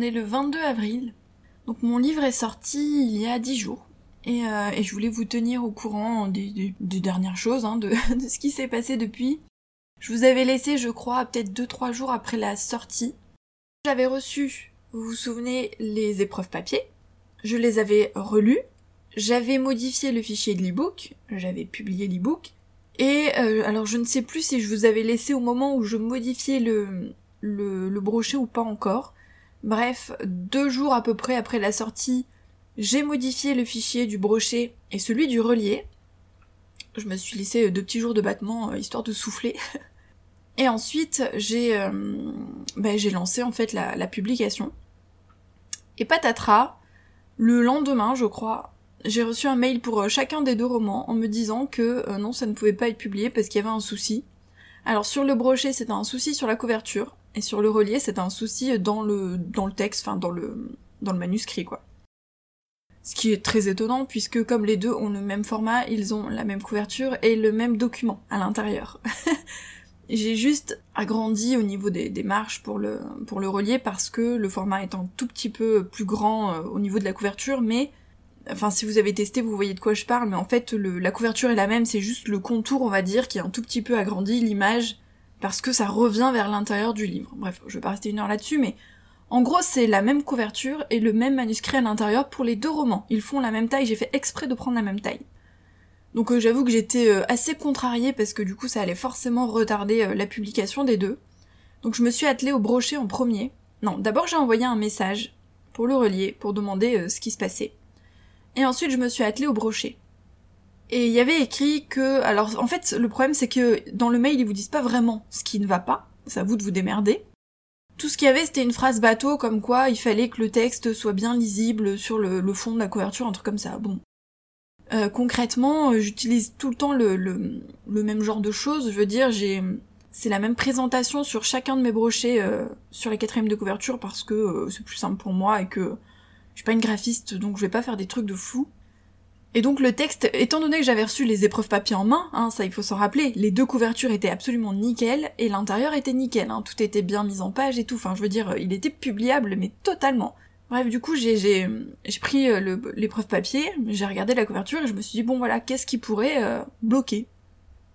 On le 22 avril. Donc mon livre est sorti il y a 10 jours. Et, euh, et je voulais vous tenir au courant des, dernières choses, hein, de, de ce qui s'est passé depuis. Je vous avais laissé, je crois, peut-être 2-3 jours après la sortie. J'avais reçu, vous vous souvenez, les épreuves papier. Je les avais relues. J'avais modifié le fichier de l'ebook. J'avais publié l'ebook. Et euh, alors je ne sais plus si je vous avais laissé au moment où je modifiais le, le, le brochet ou pas encore. Bref, deux jours à peu près après la sortie, j'ai modifié le fichier du brochet et celui du relié. Je me suis laissé deux petits jours de battement euh, histoire de souffler. et ensuite, j'ai euh, ben, lancé en fait la, publication. Et patatras, le lendemain, je crois, j'ai reçu un mail pour euh, chacun des deux romans en me disant que euh, non, ça ne pouvait pas être publié parce qu'il y avait un souci. Alors sur le brochet, c'était un souci sur la couverture, et sur le relié, c'était un souci dans le dans le texte, enfin dans le dans le manuscrit quoi. Ce qui est très étonnant puisque comme les deux ont le même format, ils ont la même couverture et le même document à l'intérieur. J'ai juste agrandi au niveau des, des, marges pour le, pour le relier parce que le format est un tout petit peu plus grand euh, au niveau de la couverture, mais enfin si vous avez testé vous voyez de quoi je parle, mais en fait le, la couverture est la même, c'est juste le contour on va dire qui est un tout petit peu agrandi, l'image, parce que ça revient vers l'intérieur du livre. Bref, je vais pas rester une heure là-dessus, mais en gros c'est la même couverture et le même manuscrit à l'intérieur pour les deux romans. Ils font la même taille, j'ai fait exprès de prendre la même taille. Donc euh, j'avoue que j'étais euh, assez contrariée parce que du coup ça allait forcément retarder euh, la publication des deux. Donc je me suis attelée au brochet en premier. Non, d'abord j'ai envoyé un message pour le relier, pour demander ce qui se passait. Et ensuite je me suis attelée au brochet. Et il y avait écrit que... Alors en fait le problème c'est que dans le mail ils vous disent pas vraiment ce qui ne va pas, c'est à vous de vous démerder. Tout ce qu'il y avait c'était une phrase bateau comme quoi il fallait que le texte soit bien lisible sur le, fond de la couverture, un truc comme ça. Bon, euh, concrètement, euh, j'utilise tout le temps le, le, même genre de choses. Je veux dire, j'ai c'est la même présentation sur chacun de mes brochets euh, sur la quatrième de couverture parce que c'est plus simple pour moi et que je suis pas une graphiste donc je vais pas faire des trucs de fou. Et donc le texte, étant donné que j'avais reçu les épreuves papier en main, hein, ça il faut s'en rappeler, les deux couvertures étaient absolument nickel et l'intérieur était nickel, hein, tout était bien mis en page et tout. Enfin, je veux dire, il était publiable mais totalement. Bref, du coup, j'ai, pris euh, l'épreuve papier, j'ai regardé la couverture et je me suis dit, bon voilà, qu'est-ce qui pourrait euh, bloquer?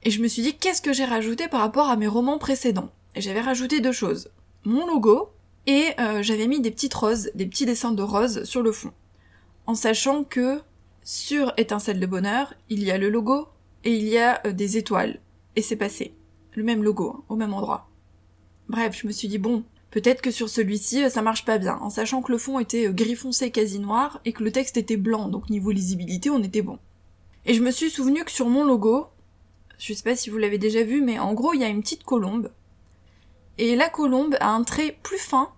Et je me suis dit, qu'est-ce que j'ai rajouté par rapport à mes romans précédents? J'avais rajouté deux choses. Mon logo, et euh, j'avais mis des petites roses, des petits dessins de roses sur le fond. En sachant que sur Étincelle de Bonheur, il y a le logo et il y a euh, des étoiles. Et c'est passé. Le même logo, hein, au même endroit. Bref, je me suis dit, bon, Peut-être que sur celui-ci, euh, ça marche pas bien, en sachant que le fond était euh, gris foncé quasi noir et que le texte était blanc, donc niveau lisibilité, on était bon. Et je me suis souvenu que sur mon logo, je sais pas si vous l'avez déjà vu, mais en gros, il y a une petite colombe. Et la colombe a un trait plus fin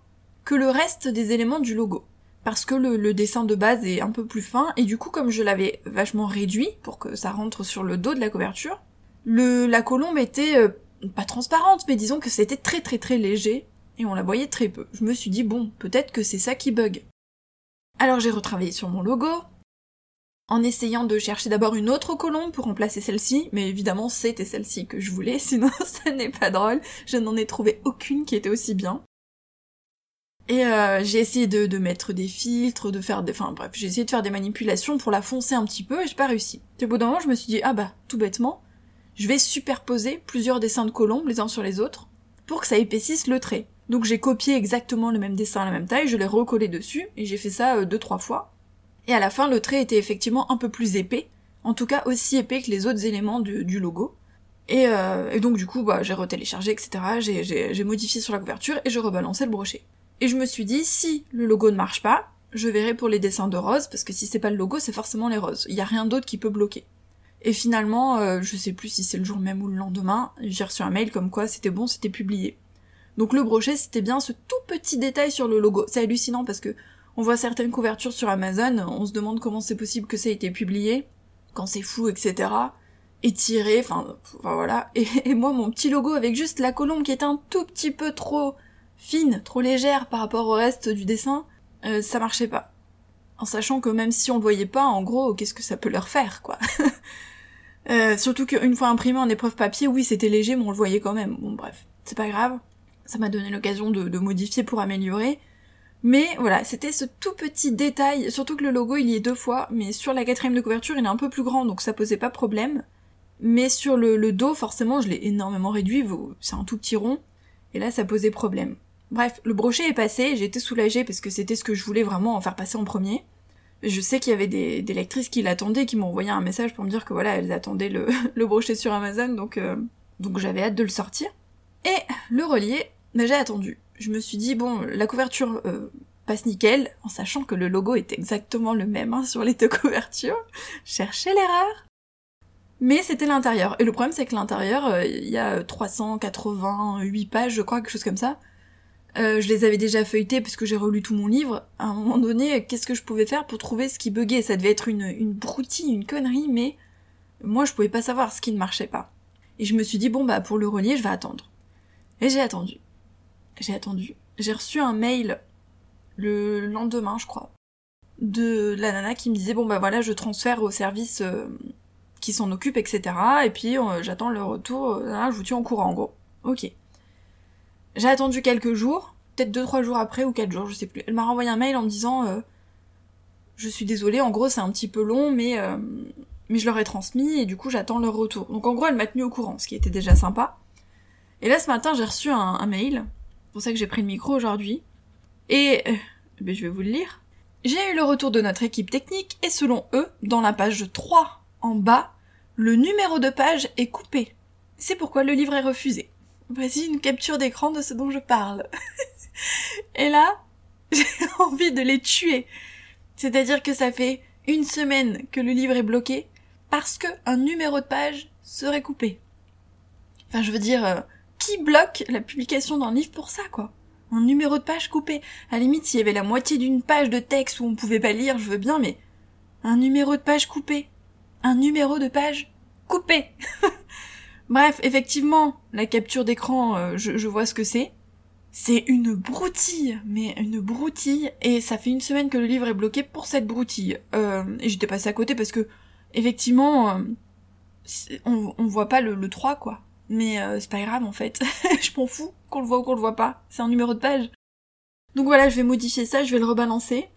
que le reste des éléments du logo. Parce que le, dessin de base est un peu plus fin, et du coup, comme je l'avais vachement réduit pour que ça rentre sur le dos de la couverture, la colombe était euh, pas transparente, mais disons que c'était très très très léger, et on la voyait très peu. Je me suis dit, bon, peut-être que c'est ça qui bug. Alors j'ai retravaillé sur mon logo, en essayant de chercher d'abord une autre colombe pour remplacer celle-ci, mais évidemment c'était celle-ci que je voulais, sinon ça n'est pas drôle, je n'en ai trouvé aucune qui était aussi bien. Et euh, j'ai essayé de, mettre des filtres, de faire des... Enfin bref, j'ai essayé de faire des manipulations pour la foncer un petit peu et j'ai pas réussi. Au bout d'un moment je me suis dit, ah bah, tout bêtement, je vais superposer plusieurs dessins de colombes les uns sur les autres, pour que ça épaississe le trait. Donc j'ai copié exactement le même dessin à la même taille, je l'ai recollé dessus, et j'ai fait ça euh, deux trois fois. Et à la fin, le trait était effectivement un peu plus épais, en tout cas aussi épais que les autres éléments du, logo. Et, euh, donc du coup, bah, j'ai retéléchargé, etc. J'ai modifié sur la couverture et je rebalançais le brochet. Et je me suis dit, si le logo ne marche pas, je verrai pour les dessins de roses, parce que si c'est pas le logo, c'est forcément les roses. Il y a rien d'autre qui peut bloquer. Et finalement, euh, je sais plus si c'est le jour même ou le lendemain, j'ai reçu un mail comme quoi c'était bon, c'était publié. Donc le brochet, c'était bien ce tout petit détail sur le logo. C'est hallucinant parce que on voit certaines couvertures sur Amazon, on se demande comment c'est possible que ça ait été publié, quand c'est flou, etc. Étiré, enfin, enfin voilà. Et, moi, mon petit logo avec juste la colombe qui est un tout petit peu trop fine, trop légère par rapport au reste du dessin, euh, ça marchait pas. En sachant que même si on le voyait pas, en gros, qu'est-ce que ça peut leur faire, quoi? euh, surtout qu'une fois imprimé en épreuve papier, oui, c'était léger, mais on le voyait quand même. Bon, bref, c'est pas grave ça m'a donné l'occasion de, de, modifier pour améliorer. Mais voilà, c'était ce tout petit détail, surtout que le logo il y est deux fois, mais sur la quatrième de couverture il est un peu plus grand, donc ça posait pas problème. Mais sur le, dos, forcément, je l'ai énormément réduit, c'est un tout petit rond, et là ça posait problème. Bref, le brochet est passé, j'ai été soulagée parce que c'était ce que je voulais vraiment en faire passer en premier. Je sais qu'il y avait des, lectrices qui l'attendaient, qui m'ont envoyé un message pour me dire que voilà, elles attendaient le, brochet sur Amazon, donc, euh, donc j'avais hâte de le sortir. Et le relier, ben, j'ai attendu. Je me suis dit, bon, la couverture euh, passe nickel, en sachant que le logo est exactement le même hein, sur les deux couvertures. Cherchez l'erreur. Mais c'était l'intérieur. Et le problème, c'est que l'intérieur, euh, il y a 388 pages, je crois, quelque chose comme ça. Euh, je les avais déjà feuilletées parce que j'ai relu tout mon livre. À un moment donné, qu'est-ce que je pouvais faire pour trouver ce qui buguait? Ça devait être une, broutille, une connerie, mais moi je pouvais pas savoir ce qui ne marchait pas. Et je me suis dit, bon bah pour le relier, je vais attendre. Et j'ai attendu. J'ai attendu. J'ai reçu un mail le lendemain, je crois, de la nana qui me disait, bon bah voilà, je transfère au service euh, qui s'en occupe, etc. Et puis euh, j'attends le retour, je vous tiens au courant en gros. Ok. J'ai attendu quelques jours, peut-être deux trois jours après ou quatre jours, je sais plus. Elle m'a renvoyé un mail en me disant euh, je suis désolée, en gros c'est un petit peu long, mais euh, mais je leur ai transmis et du coup j'attends leur retour. Donc en gros elle m'a tenu au courant, ce qui était déjà sympa. Et là ce matin j'ai reçu un, mail, c'est pour ça que j'ai pris le micro aujourd'hui, et euh, ben, je vais vous le lire. J'ai eu le retour de notre équipe technique et selon eux, dans la page 3 en bas, le numéro de page est coupé. C'est pourquoi le livre est refusé. Voici une capture d'écran de ce dont je parle. Et là, j'ai envie de les tuer. C'est-à-dire que ça fait une semaine que le livre est bloqué parce que un numéro de page serait coupé. Enfin, je veux dire, euh, qui bloque la publication d'un livre pour ça, quoi? Un numéro de page coupé. À la limite, s'il y avait la moitié d'une page de texte où on pouvait pas lire, je veux bien, mais un numéro de page coupé. Un numéro de page coupé. Bref, effectivement, la capture d'écran, euh, je, vois ce que c'est. C'est une broutille, mais une broutille, et ça fait une semaine que le livre est bloqué pour cette broutille. Euh, et j'étais passée à côté parce que, effectivement, euh, on, on, voit pas le, le 3, quoi. Mais c'est pas grave, en fait. je m'en fous qu'on le voit ou qu'on le voit pas. C'est un numéro de page. Donc voilà, je vais modifier ça, je vais le rebalancer.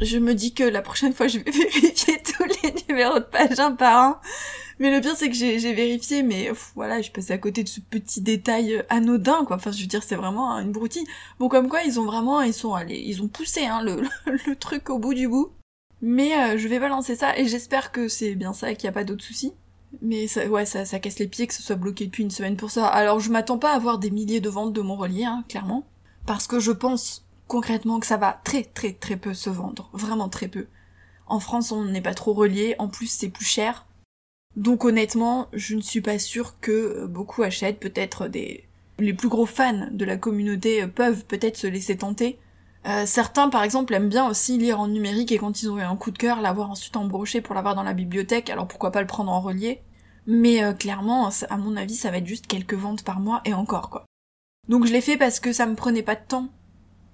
Je me dis que la prochaine fois, je vais vérifier tous les numéros de page un par un mais le pire, c'est que j'ai vérifié, mais voilà, je passais à côté de ce petit détail euh, anodin, quoi. Enfin, je veux dire, c'est vraiment une broutille. Bon, comme quoi, ils ont vraiment, ils sont allés, ils ont poussé, hein, le, le, truc au bout du bout. Mais euh, je vais balancer ça, et j'espère que c'est bien ça qu'il n'y a pas d'autres soucis. Mais ça, ouais, ça, ça casse les pieds que ce soit bloqué depuis une semaine pour ça. Alors, je m'attends pas à avoir des milliers de ventes de mon relier, hein, clairement. Parce que je pense concrètement que ça va très très très peu se vendre. Vraiment très peu. En France, on n'est pas trop relié, en plus c'est plus cher. Donc honnêtement, je ne suis pas sûre que euh, beaucoup achètent, peut-être des... Les plus gros fans de la communauté euh, peuvent peut-être se laisser tenter. Euh, certains, par exemple, aiment bien aussi lire en numérique et quand ils ont eu un coup de cœur, l'avoir ensuite embroché pour l'avoir dans la bibliothèque, alors pourquoi pas le prendre en relié? Mais clairement, à mon avis, ça va être juste quelques ventes par mois et encore quoi. Donc je l'ai fait parce que ça me prenait pas de temps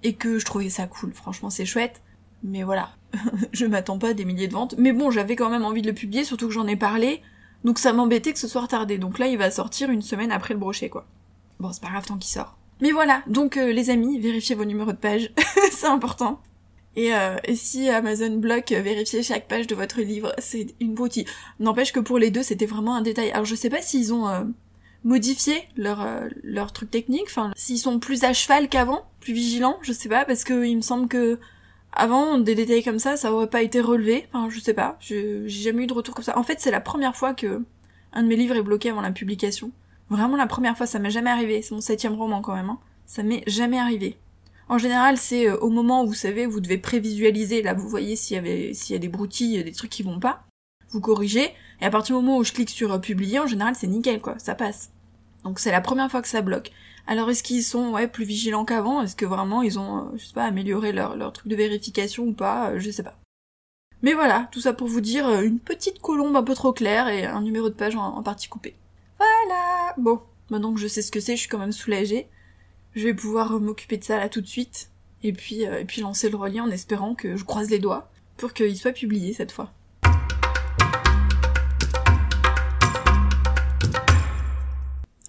et que je trouvais ça cool. Franchement, c'est chouette. Mais voilà, je m'attends pas à des milliers de ventes. Mais bon, j'avais quand même envie de le publier, surtout que j'en ai parlé. Donc ça m'embêtait que ce soit retardé. Donc là, il va sortir une semaine après le brochet, quoi. Bon, c'est pas grave tant qu'il sort. Mais voilà, donc euh, les amis, vérifiez vos numéros de page, c'est important. Et, euh, et, si Amazon bloque, euh, vérifiez chaque page de votre livre, c'est une broutille. N'empêche que pour les deux, c'était vraiment un détail. Alors je sais pas s'ils ont modifié leur, leur truc technique, enfin s'ils sont plus à cheval qu'avant, plus vigilants, je sais pas, parce que il me semble que avant, des détails comme ça, ça aurait pas été relevé. Enfin, je sais pas. J'ai jamais eu de retour comme ça. En fait, c'est la première fois que un de mes livres est bloqué avant la publication. Vraiment la première fois, ça m'est jamais arrivé. C'est mon septième roman quand même. Hein. Ça m'est jamais arrivé. En général, c'est euh, au moment où vous savez, vous devez prévisualiser. Là, vous voyez s'il y y a des broutilles, des trucs qui vont pas. Vous corrigez. Et à partir du moment où je clique sur euh, publier, en général, c'est nickel, quoi. Ça passe. Donc c'est la première fois que ça bloque. Alors est-ce qu'ils sont plus vigilants qu'avant? Est-ce que vraiment ils ont, euh, je sais pas, amélioré leur, truc de vérification ou pas? Euh, Je sais pas. Mais voilà, tout ça pour vous dire euh, une petite colombe un peu trop claire et un numéro de page en, partie coupé. Voilà Bon, maintenant que je sais ce que c'est, je suis quand même soulagée. Je vais pouvoir m'occuper de ça là tout de suite. Et puis, et puis lancer le relier en espérant que je croise les doigts pour qu'il soit publié cette fois.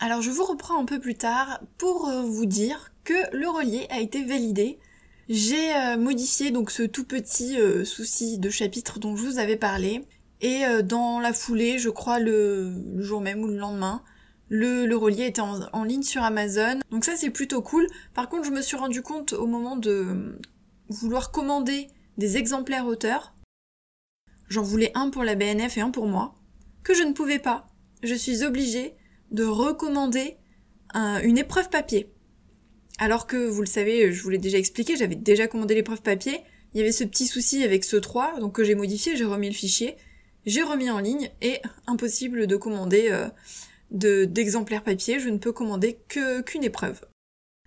Alors je vous reprends un peu plus tard pour euh, vous dire que le relier a été validé J'ai euh, modifié donc ce tout petit euh, souci de chapitre dont je vous avais parlé. Et dans la foulée, je crois le, jour même ou le lendemain, le, relier était en, ligne sur Amazon. Donc ça c'est plutôt cool. Par contre je me suis rendu compte au moment de vouloir commander des exemplaires auteurs, j'en voulais un pour la BNF et un pour moi, que je ne pouvais pas. Je suis obligée de recommander une épreuve papier. Alors que, vous le savez, je vous l'ai déjà expliqué, j'avais déjà commandé l'épreuve papier, il y avait ce petit souci avec ce 3, donc que j'ai modifié, j'ai remis le fichier, j'ai remis en ligne, et impossible de commander euh, de, d'exemplaires papier, je ne peux commander qu'une épreuve.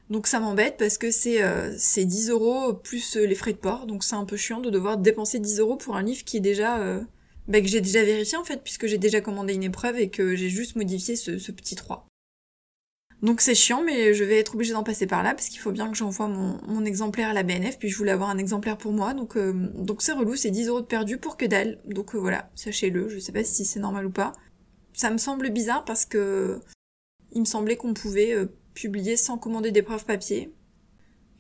Donc ça m'embête parce que c'est, euh, c'est 10 euros plus les frais de port, donc c'est un peu chiant de devoir dépenser 10 euros pour un livre qui est déjà... Euh, bah, que j'ai déjà vérifié en fait, puisque j'ai déjà commandé une épreuve et que j'ai juste modifié ce, petit 3. Donc c'est chiant, mais je vais être obligée d'en passer par là parce qu'il faut bien que j'envoie mon, exemplaire à la BNF, puis je voulais avoir un exemplaire pour moi, donc euh, c'est relou, c'est 10 euros de perdu pour que dalle. Donc euh, voilà, sachez-le, je sais pas si c'est normal ou pas. Ça me semble bizarre parce que il me semblait qu'on pouvait euh, publier sans commander d'épreuve papier,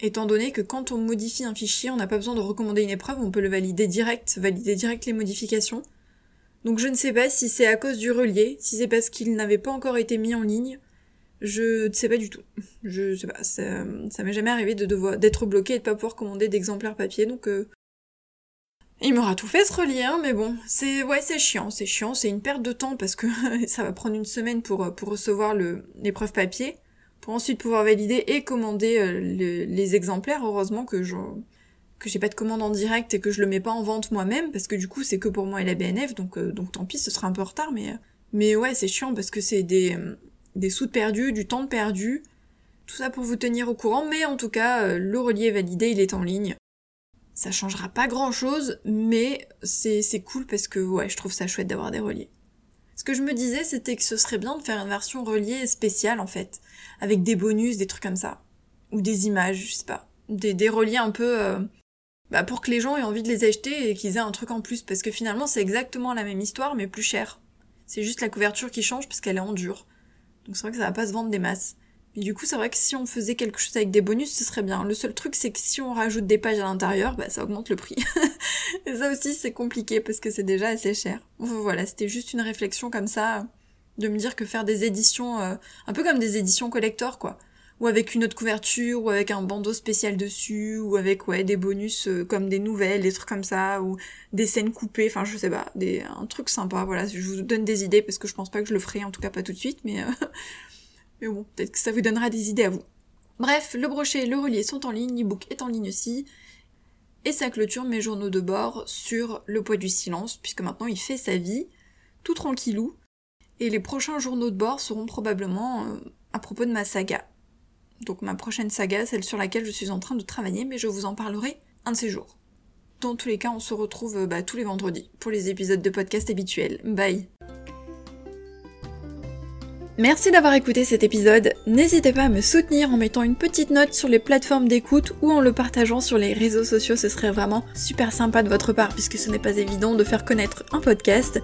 étant donné que quand on modifie un fichier, on n'a pas besoin de recommander une épreuve, on peut le valider direct, valider direct les modifications. Donc je ne sais pas si c'est à cause du relier, si c'est parce qu'il n'avait pas encore été mis en ligne je ne sais pas du tout. Je sais pas, ça, m'est jamais arrivé d'être bloqué et de pas pouvoir commander d'exemplaires papier, donc euh, il m'aura tout fait ce relier, hein, mais bon, c'est ouais, c'est chiant, c'est chiant, c'est une perte de temps parce que ça va prendre une semaine pour pour recevoir l'épreuve papier, pour ensuite pouvoir valider et commander euh, les exemplaires. Heureusement que je que j'ai pas de commande en direct et que je le mets pas en vente moi-même parce que du coup c'est que pour moi et la BNF, donc euh, donc tant pis, ce sera un peu en retard, mais mais ouais, c'est chiant parce que c'est des des sous perdus, du temps perdu, tout ça pour vous tenir au courant, mais en tout cas, euh, le relier est validé, il est en ligne. Ça changera pas grand chose, mais c'est, c'est cool parce que ouais, je trouve ça chouette d'avoir des reliés. Ce que je me disais, c'était que ce serait bien de faire une version reliée spéciale en fait, avec des bonus, des trucs comme ça. Ou des images, je sais pas. Des, des reliés un peu... Euh, bah pour que les gens aient envie de les acheter et qu'ils aient un truc en plus, parce que finalement c'est exactement la même histoire mais plus cher. C'est juste la couverture qui change parce qu'elle est en dur. Donc c'est vrai que ça va pas se vendre des masses. Mais du coup, c'est vrai que si on faisait quelque chose avec des bonus, ce serait bien. Le seul truc, c'est que si on rajoute des pages à l'intérieur, bah ça augmente le prix. Et ça aussi, c'est compliqué parce que c'est déjà assez cher. voilà, c'était juste une réflexion comme ça, de me dire que faire des éditions, euh, un peu comme des éditions collector, quoi. Ou avec une autre couverture, ou avec un bandeau spécial dessus, ou avec ouais des bonus euh, comme des nouvelles, des trucs comme ça, ou des scènes coupées, enfin je sais pas, un truc sympa. Voilà, je vous donne des idées parce que je pense pas que je le ferai, en tout cas pas tout de suite, mais euh, mais bon, peut-être que ça vous donnera des idées à vous. Bref, le brochet et le relier sont en ligne, l'ebook est en ligne aussi. Et ça clôture mes journaux de bord sur le poids du silence, puisque maintenant il fait sa vie, tout tranquillou. Et les prochains journaux de bord seront probablement euh, à propos de ma saga. Donc ma prochaine saga, celle sur laquelle je suis en train de travailler, mais je vous en parlerai un de ces jours. Dans tous les cas, on se retrouve bah, tous les vendredis pour les épisodes de podcast habituels. Bye Merci d'avoir écouté cet épisode. N'hésitez pas à me soutenir en mettant une petite note sur les plateformes d'écoute ou en le partageant sur les réseaux sociaux. Ce serait vraiment super sympa de votre part puisque ce n'est pas évident de faire connaître un podcast.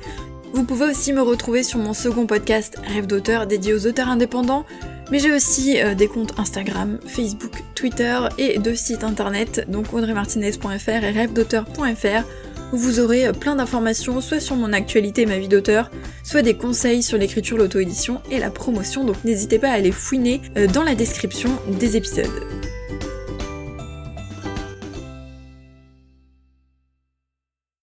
Vous pouvez aussi me retrouver sur mon second podcast Rêve d'auteur dédié aux auteurs indépendants. Mais j'ai aussi euh, des comptes Instagram, Facebook, Twitter et deux sites internet, donc audreymartinez.fr et rêvedauteur.fr, vous aurez euh, plein d'informations soit sur mon actualité et ma vie d'auteur, soit des conseils sur l'écriture, l'auto-édition et la promotion, donc n'hésitez pas à aller fouiner euh, dans la description des épisodes.